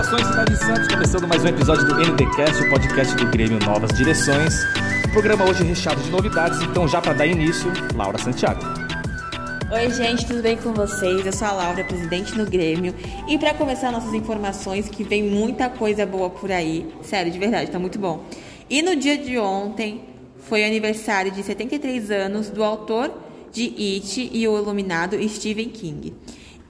Saudações, cidade de Santos, começando mais um episódio do NDcast, o podcast do Grêmio Novas Direções. O programa hoje é recheado de novidades, então já para dar início, Laura Santiago. Oi, gente, tudo bem com vocês? Eu sou a Laura, presidente do Grêmio. E para começar nossas informações, que vem muita coisa boa por aí. Sério, de verdade, tá muito bom. E no dia de ontem foi aniversário de 73 anos do autor de It e o iluminado Stephen King.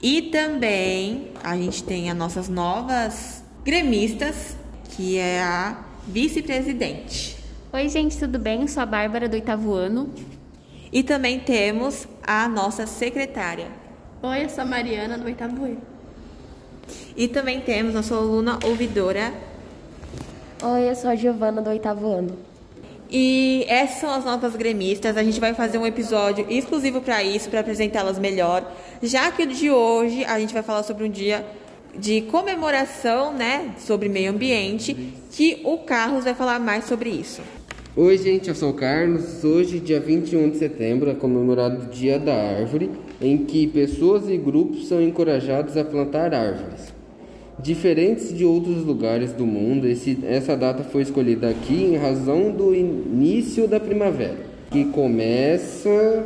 E também a gente tem as nossas novas gremistas, que é a vice-presidente. Oi, gente, tudo bem? Eu sou a Bárbara do oitavo ano. E também temos a nossa secretária. Oi, eu sou a Mariana do oitavo E. E também temos nossa aluna ouvidora. Oi, eu sou a Giovana do oitavo ano. E essas são as novas gremistas. A gente vai fazer um episódio exclusivo para isso, para apresentá-las melhor. Já que o de hoje a gente vai falar sobre um dia de comemoração, né, sobre meio ambiente, que o Carlos vai falar mais sobre isso. Oi, gente, eu sou o Carlos. Hoje, dia 21 de setembro, é comemorado o Dia da Árvore, em que pessoas e grupos são encorajados a plantar árvores. Diferentes de outros lugares do mundo, esse, essa data foi escolhida aqui em razão do início da primavera, que começa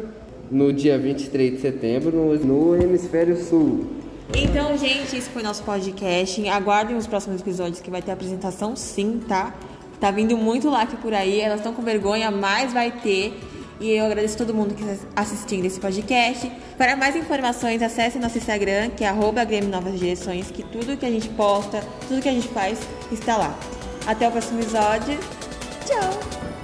no dia 23 de setembro no, no hemisfério sul. Então, gente, esse foi nosso podcast. Aguardem os próximos episódios que vai ter apresentação sim, tá? Tá vindo muito like por aí, elas estão com vergonha, mas vai ter. E eu agradeço todo mundo que está assistindo esse podcast. Para mais informações, acesse nosso Instagram, que é arroba Grêmio Novas Direções, que tudo que a gente posta, tudo que a gente faz está lá. Até o próximo episódio. Tchau!